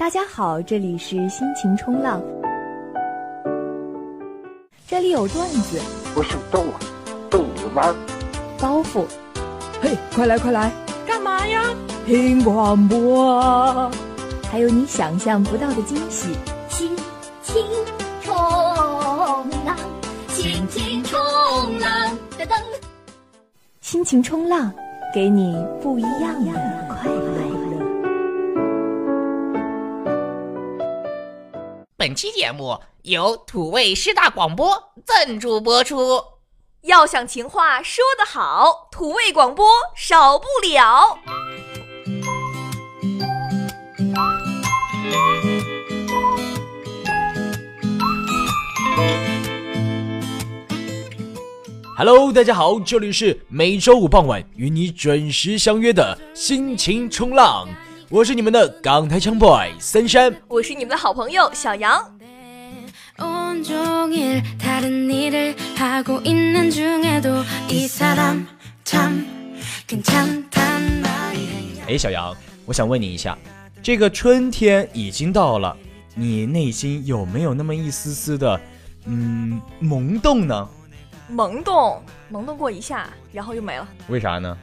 大家好，这里是心情冲浪，这里有段子，不是逗啊，逗你玩儿。包袱，嘿，快来快来，干嘛呀？听广播，还有你想象不到的惊喜。心情冲浪，心情冲浪，噔噔。心情冲浪，给你不一样的快乐。本期节目由土味师大广播赞助播出。要想情话说得好，土味广播少不了。Hello，大家好，这里是每周五傍晚与你准时相约的心情冲浪，我是你们的港台腔 boy 三山，我是你们的好朋友小杨。哎，小杨，我想问你一下，这个春天已经到了，你内心有没有那么一丝丝的嗯萌动呢？萌动萌动过一下，然后又没了，为啥呢？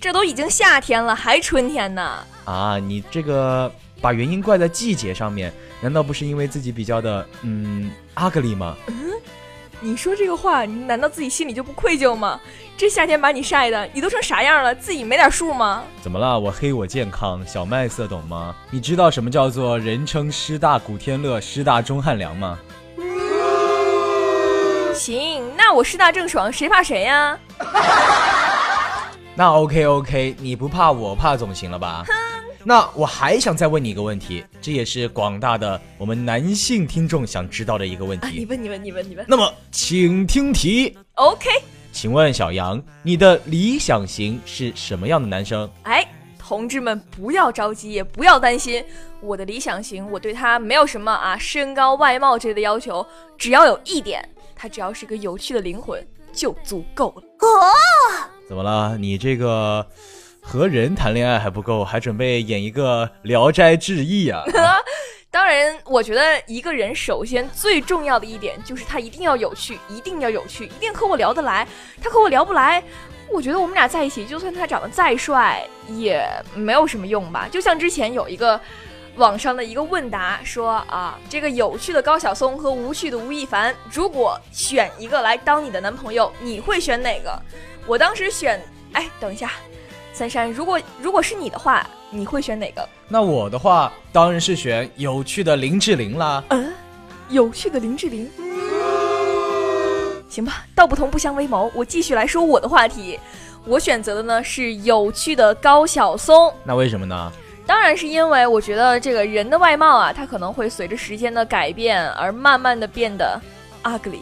这都已经夏天了，还春天呢？啊，你这个把原因怪在季节上面，难道不是因为自己比较的，嗯，ugly 吗？你说这个话，你难道自己心里就不愧疚吗？这夏天把你晒的，你都成啥样了？自己没点数吗？怎么了？我黑我健康，小麦色懂吗？你知道什么叫做人称师大古天乐、师大钟汉良吗？行，那我师大郑爽，谁怕谁呀？那 OK OK，你不怕我怕总行了吧？那我还想再问你一个问题，这也是广大的我们男性听众想知道的一个问啊，你。问，你问，你问，你问。那么，请听题，OK，请问小杨，你的理想型是什么样的男生？哎，同志们不要着急，也不要担心，我的理想型，我对他没有什么啊身高、外貌之类的要求，只要有一点，他只要是个有趣的灵魂就足够了。怎么了？你这个和人谈恋爱还不够，还准备演一个《聊斋志异》啊？当然，我觉得一个人首先最重要的一点就是他一定要有趣，一定要有趣，一定和我聊得来。他和我聊不来，我觉得我们俩在一起，就算他长得再帅，也没有什么用吧。就像之前有一个网上的一个问答说啊，这个有趣的高晓松和无趣的吴亦凡，如果选一个来当你的男朋友，你会选哪个？我当时选，哎，等一下，三山，如果如果是你的话，你会选哪个？那我的话当然是选有趣的林志玲啦。嗯，有趣的林志玲。行吧，道不同不相为谋。我继续来说我的话题，我选择的呢是有趣的高晓松。那为什么呢？当然是因为我觉得这个人的外貌啊，它可能会随着时间的改变而慢慢的变得 ugly，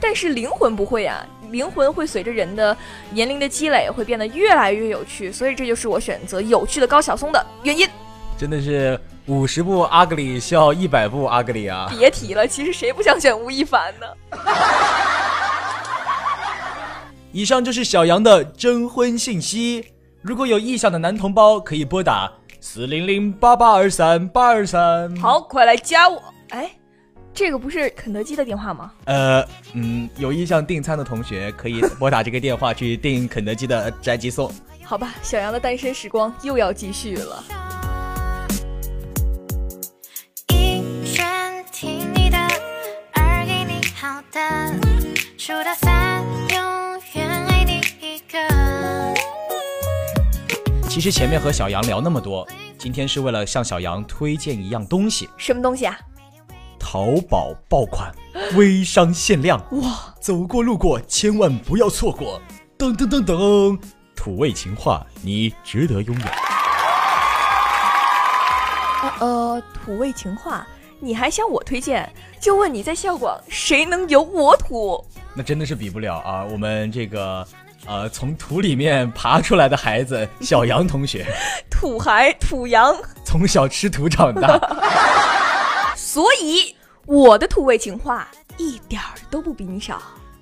但是灵魂不会啊，灵魂会随着人的年龄的积累会变得越来越有趣，所以这就是我选择有趣的高晓松的原因。真的是五十部 ugly 笑一百部 ugly 啊！别提了，其实谁不想选吴亦凡呢？以上就是小杨的征婚信息。如果有意向的男同胞，可以拨打四零零八八二三八二三。，好，快来加我！哎，这个不是肯德基的电话吗？呃，嗯，有意向订餐的同学可以拨打这个电话去订肯德基的宅急送。好吧，小杨的单身时光又要继续了。一选听你的，二给你好的，数到三，永远爱你一个。其实前面和小杨聊那么多，今天是为了向小杨推荐一样东西什么东西啊？——淘宝爆款，微商限量。哇，走过路过，千万不要错过！噔噔噔噔，土味情话，你值得拥有。呃呃，土味情话，你还向我推荐？就问你在校广谁能有我土？那真的是比不了啊！我们这个呃从土里面爬出来的孩子小杨同学，土孩土杨，从小吃土长大，所以我的土味情话一点儿都不比你少。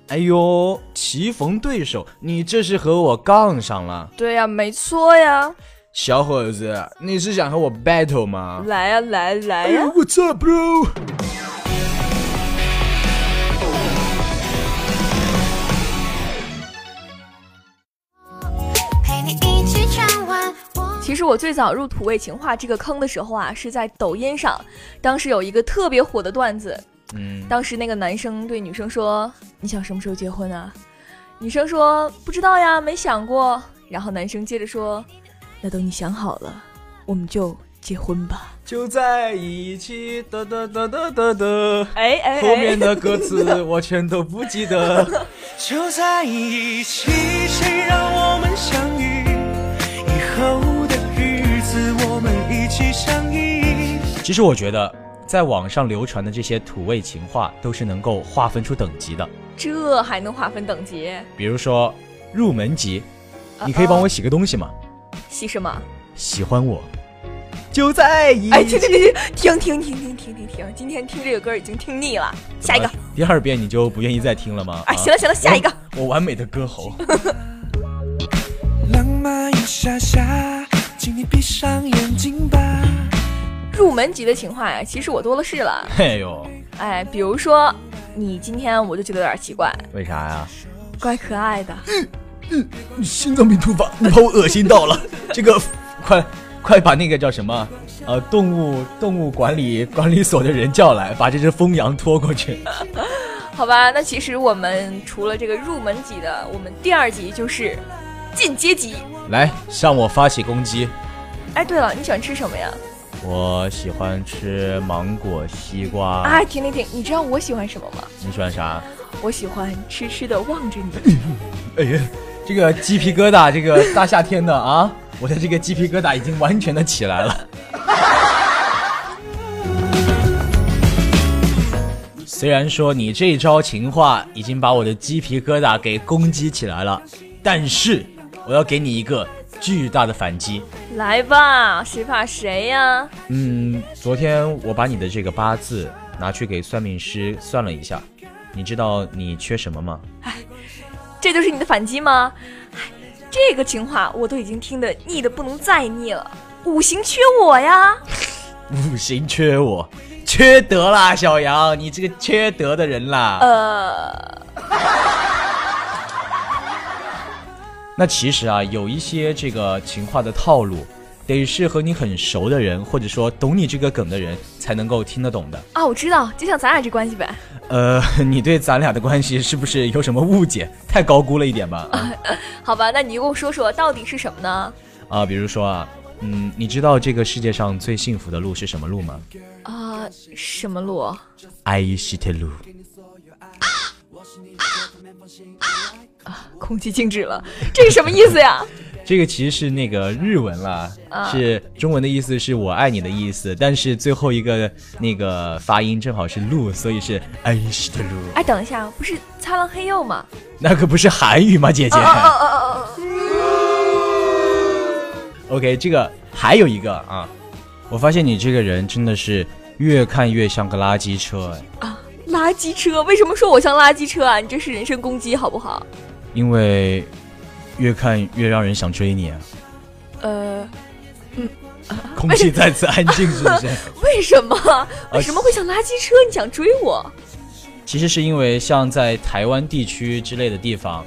哎呦，棋逢对手，你这是和我杠上了。对呀，没错呀。小伙子，你是想和我 battle 吗？来呀，来来呀！What's up, bro？其实我最早入土味情话这个坑的时候啊，是在抖音上，当时有一个特别火的段子。嗯，当时那个男生对女生说：“你想什么时候结婚啊？”女生说：“不知道呀，没想过。”然后男生接着说：“那等你想好了，我们就结婚吧。”就在一起，哒哒哒哒哒哒。哎哎，后面的歌词 我全都不记得。就在一起，谁让其实我觉得。在网上流传的这些土味情话都是能够划分出等级的，这还能划分等级？比如说入门级，你可以帮我洗个东西吗？洗什么？喜欢我，就在一起。哎，停停停停停停停停停停！今天听这个歌已经听腻了，下一个。第二遍你就不愿意再听了吗？哎，行了行了，下一个。我完美的歌喉。浪漫一下下，请你闭上眼睛吧。入门级的情话呀，其实我多了是了。哎呦，哎，比如说，你今天我就觉得有点奇怪。为啥呀？怪可爱的。嗯嗯，心脏病突发，你把我恶心到了。这个，快快把那个叫什么？呃，动物动物管理管理所的人叫来，把这只疯羊拖过去。好吧，那其实我们除了这个入门级的，我们第二级就是进阶级。来，向我发起攻击。哎，对了，你喜欢吃什么呀？我喜欢吃芒果、西瓜。啊，停停停！你知道我喜欢什么吗？你喜欢啥？我喜欢痴痴的望着你。哎呀，这个鸡皮疙瘩，这个大夏天的啊，我的这个鸡皮疙瘩已经完全的起来了。虽然说你这招情话已经把我的鸡皮疙瘩给攻击起来了，但是我要给你一个。巨大的反击，来吧，谁怕谁呀？嗯，昨天我把你的这个八字拿去给算命师算了一下，你知道你缺什么吗？哎，这就是你的反击吗？哎，这个情话我都已经听得腻的不能再腻了。五行缺我呀？五行缺我，缺德啦，小杨，你这个缺德的人啦。呃。那其实啊，有一些这个情话的套路，得是和你很熟的人，或者说懂你这个梗的人才能够听得懂的啊。我知道，就像咱俩这关系呗。呃，你对咱俩的关系是不是有什么误解？太高估了一点吧？好吧，那你给我说说到底是什么呢？啊，比如说啊，嗯，你知道这个世界上最幸福的路是什么路吗？啊，什么路？爱西特路。空气静止了，这是什么意思呀？这个其实是那个日文了，是中文的意思是我爱你的意思，但是最后一个那个发音正好是路，所以是爱西的路。哎，等一下，不是擦浪嘿柚吗？那可不是韩语吗，姐姐？OK，这个还有一个啊，我发现你这个人真的是越看越像个垃圾车哎啊！垃圾车？为什么说我像垃圾车啊？你这是人身攻击好不好？因为越看越让人想追你啊！呃，嗯，空气再次安静，是不是？为什么？为什么会像垃圾车？你想追我？其实是因为像在台湾地区之类的地方，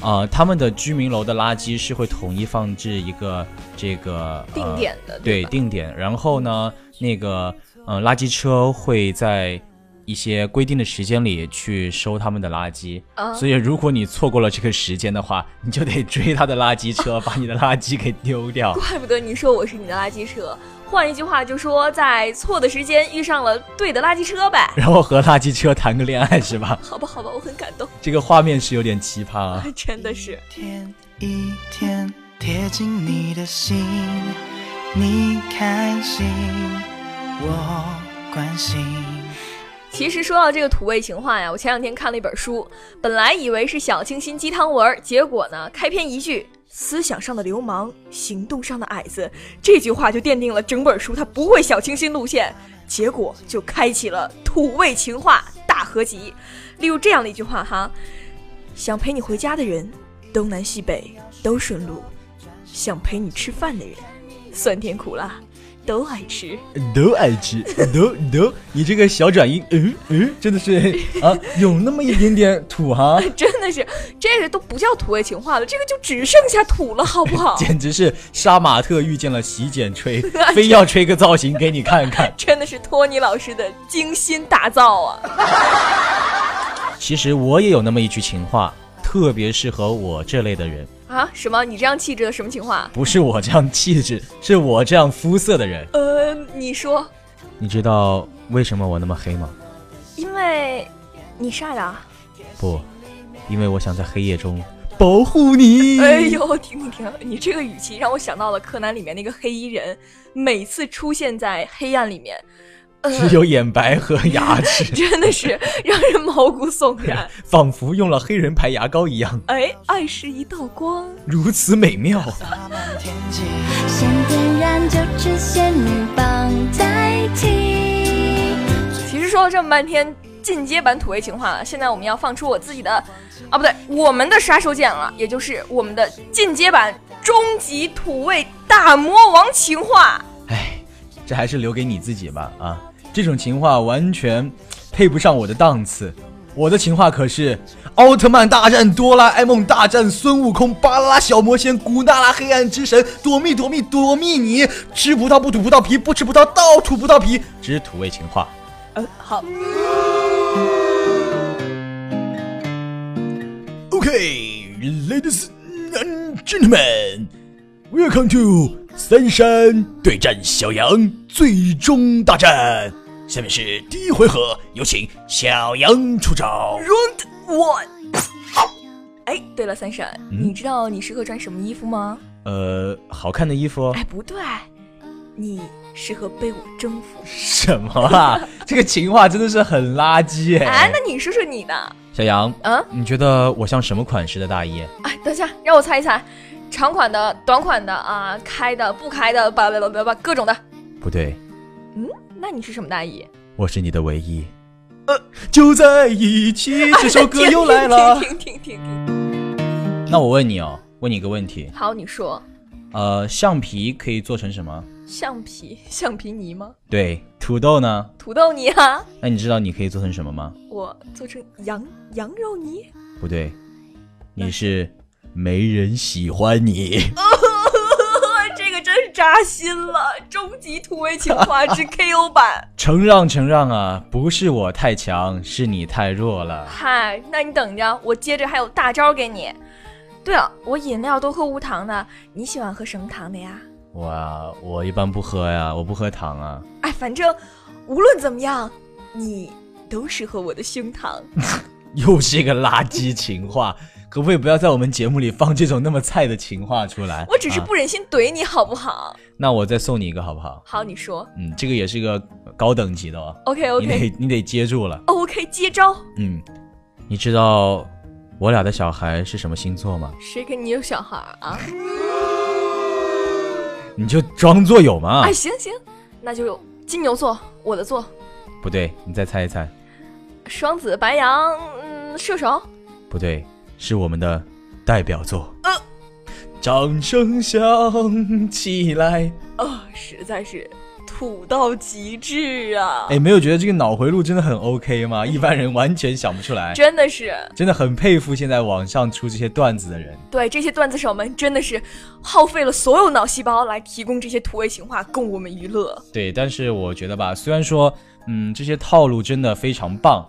啊，他们的居民楼的垃圾是会统一放置一个这个定点的，对定点。然后呢，那个呃，垃圾车会在。一些规定的时间里去收他们的垃圾，所以如果你错过了这个时间的话，你就得追他的垃圾车，把你的垃圾给丢掉。怪不得你说我是你的垃圾车，换一句话就说在错的时间遇上了对的垃圾车呗。然后和垃圾车谈个恋爱是吧？好吧，好吧，我很感动。这个画面是有点奇葩啊，真的是。天一天贴近你的心，你开心，我。关心。其实说到这个土味情话呀，我前两天看了一本书，本来以为是小清新鸡汤文，结果呢，开篇一句“思想上的流氓，行动上的矮子”，这句话就奠定了整本书它不会小清新路线，结果就开启了土味情话大合集。例如这样的一句话哈：想陪你回家的人，东南西北都顺路；想陪你吃饭的人，酸甜苦辣。都爱吃，都爱吃，都都，你这个小转音，嗯嗯，真的是啊，有那么一点点土哈，真的是，这个都不叫土味情话了，这个就只剩下土了，好不好？简直是杀马特遇见了洗剪吹，非要吹个造型给你看看，真的是托尼老师的精心打造啊。其实我也有那么一句情话，特别适合我这类的人。啊？什么？你这样气质的什么情况？不是我这样气质，是我这样肤色的人。呃，你说，你知道为什么我那么黑吗？因为你晒的。不，因为我想在黑夜中 保护你。哎呦，停停停！你这个语气让我想到了柯南里面那个黑衣人，每次出现在黑暗里面。只有眼白和牙齿，真的是让人毛骨悚然，仿佛用了黑人牌牙膏一样。哎，爱是一道光，如此美妙。先点燃就只仙女棒代替。其实说了这么半天进阶版土味情话了，现在我们要放出我自己的，啊不对，我们的杀手锏了，也就是我们的进阶版终极土味大魔王情话。哎，这还是留给你自己吧，啊。这种情话完全配不上我的档次，我的情话可是奥特曼大战哆啦 A 梦大战孙悟空，巴啦啦小魔仙，古娜拉黑暗之神，躲蜜躲蜜躲蜜你，吃葡萄不吐葡萄皮，不吃葡萄倒吐葡萄皮，只土味情话。嗯，好。OK，ladies and gentlemen，welcome to 三山对战小羊最终大战。下面是第一回合，有请小杨出招。Round one。哎，对了，三婶，你知道你适合穿什么衣服吗？呃，好看的衣服。哎，不对，你适合被我征服。什么啊？这个情话真的是很垃圾哎。哎，那你说说你的。小杨，嗯，你觉得我像什么款式的大衣？哎，等一下，让我猜一猜，长款的、短款的啊，开的、不开的，叭叭叭叭叭，各种的。不对。嗯。那你是什么大姨？我是你的唯一。呃，就在一起，这首歌又来了。停停停停。那我问你哦，问你一个问题。好，你说。呃，橡皮可以做成什么？橡皮，橡皮泥吗？对。土豆呢？土豆泥啊。那你知道你可以做成什么吗？我做成羊羊肉泥。不对，你是没人喜欢你。扎心了！终极土味情话之 KO 版，承让承让啊！不是我太强，是你太弱了。嗨，那你等着，我接着还有大招给你。对了，我饮料都喝无糖的，你喜欢喝什么糖的呀？我啊我一般不喝呀，我不喝糖啊。哎，反正无论怎么样，你都适合我的胸膛。又是一个垃圾情话。可不可以不要在我们节目里放这种那么菜的情话出来？我只是不忍心怼你好不好？那我再送你一个好不好？好，你说。嗯，这个也是一个高等级的哦。OK OK，你得你得接住了。OK，接招。嗯，你知道我俩的小孩是什么星座吗？谁跟你有小孩啊？你就装作有嘛。哎，行行，那就有金牛座，我的座。不对，你再猜一猜。双子、白羊，嗯，射手。不对。是我们的代表作。掌声响起来！啊，实在是土到极致啊！哎，没有觉得这个脑回路真的很 OK 吗？一般人完全想不出来。真的是，真的很佩服现在网上出这些段子的人。对，这些段子手们真的是耗费了所有脑细胞来提供这些土味情话供我们娱乐。对，但是我觉得吧，虽然说，嗯，这些套路真的非常棒，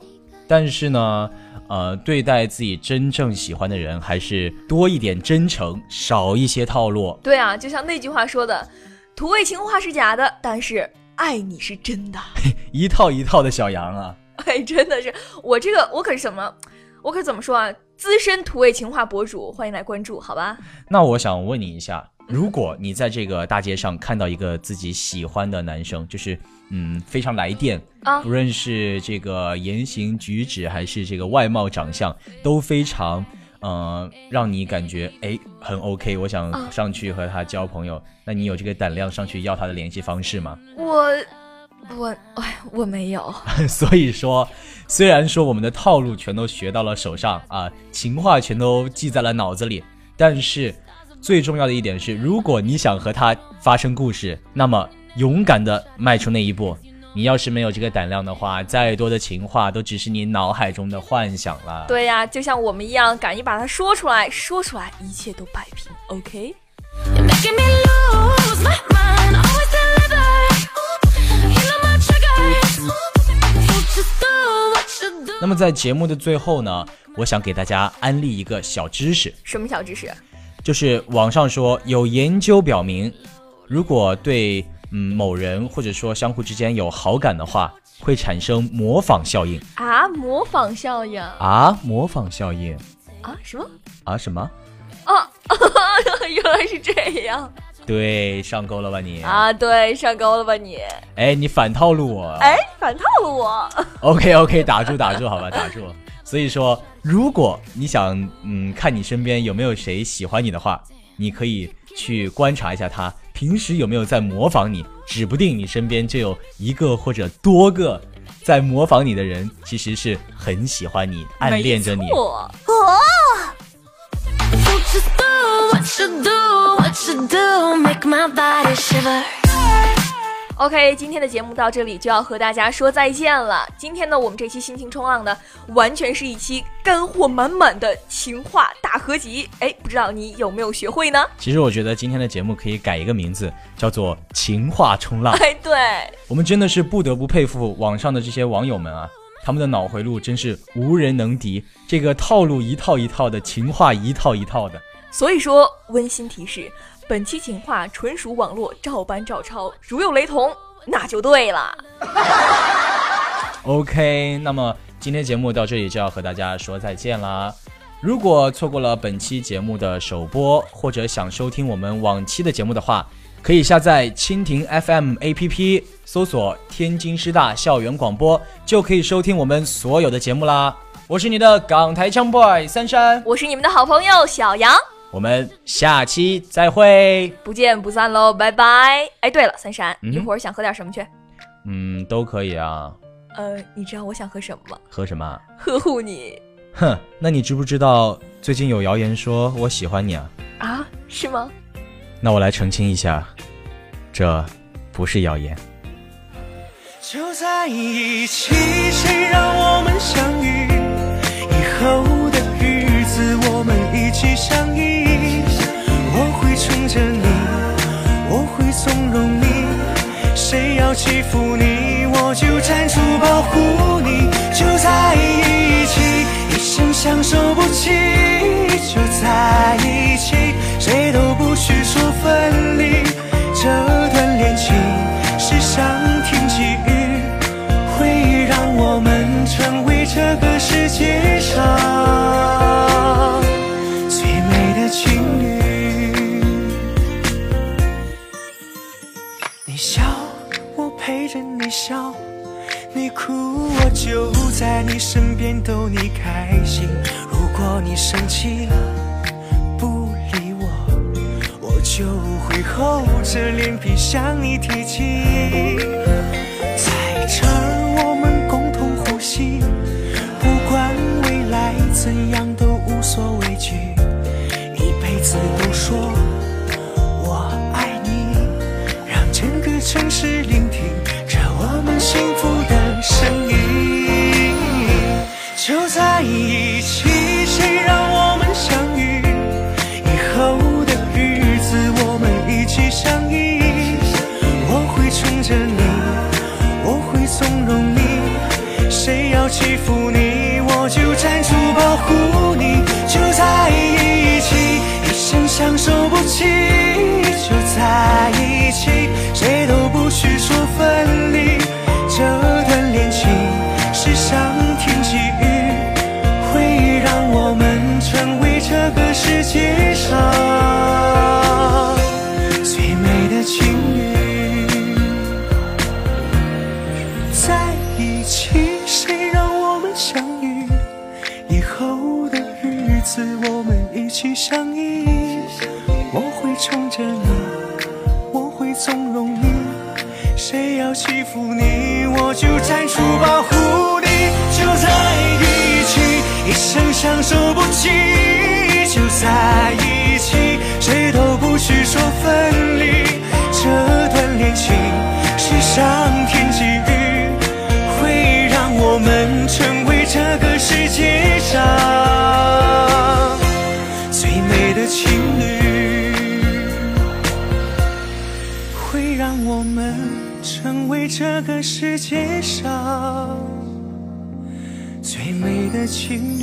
但是呢。呃，对待自己真正喜欢的人，还是多一点真诚，少一些套路。对啊，就像那句话说的，土味情话是假的，但是爱你是真的。一套一套的小杨啊！哎，真的是我这个，我可是什么？我可怎么说啊？资深土味情话博主，欢迎来关注，好吧？那我想问你一下，如果你在这个大街上看到一个自己喜欢的男生，就是嗯非常来电啊不论是这个言行举止还是这个外貌长相，都非常呃让你感觉哎很 OK，我想啊上去和他交朋友。那你有这个胆量上去要他的联系方式吗？我我哎，我没有。所以说，虽然说我们的套路全都学到了手上啊，情话全都记在了脑子里，但是最重要的一点是，如果你想和他发生故事，那么勇敢的迈出那一步。你要是没有这个胆量的话，再多的情话都只是你脑海中的幻想了。对呀、就像我们一样，敢于把它说出来，说出来，一切都摆平。OK。那么在节目的最后呢，我想给大家安利一个小知识，什么小知识？就是网上说有研究表明，如果对嗯某人或者说相互之间有好感的话，会产生模仿效应啊，模仿效应啊，模仿效应啊？什么？啊什么？啊，原来是这样对，上钩了吧你？啊！对，上钩了吧你？哎，你反套路我。哎，反套路我。OK OK，打住打住，好吧，打住。所以说，如果你想嗯看你身边有没有谁喜欢你的话，你可以去观察一下他平时有没有在模仿你，指不定你身边就有一个或者多个在模仿你的人，其实是很喜欢你，暗恋着你。what you do. What you do. Make my body shiver. OK，今天的节目到这里就要和大家说再见了。今天呢，我们这期心情冲浪呢，完全是一期干货满满的情话大合集。哎，不知道你有没有学会呢？其实我觉得今天的节目可以改一个名字，叫做“情话冲浪”。哎，对，我们真的是不得不佩服网上的这些网友们啊，他们的脑回路真是无人能敌，这个套路一套一套的，情话一套一套的。所以说，温馨提示：本期情话纯属网络照搬照抄，如有雷同，那就对了。OK，那么今天节目到这里就要和大家说再见啦。如果错过了本期节目的首播，或者想收听我们往期的节目的话，可以下载蜻蜓 FM APP，搜索“天津师大校园广播”，就可以收听我们所有的节目啦。我是你的港台腔 boy 三山，我是你们的好朋友小杨，我们下期再会。不见不散喽，拜拜。哎，对了，三山，嗯一会儿想喝点什么去？嗯，都可以啊。呃，你知道我想喝什么吗？喝什么？呵护你哼，那你知不知道最近有谣言说我喜欢你啊？啊？是吗？那我来澄清一下，这不是谣言。就在一起，谁让我们相遇？以后的日子，我们一起相依。纵容你。谁要欺负你，我就站出保护你。就在一起，一生相守不弃。就在一起，谁都怎样都无所畏惧，一辈子都说情。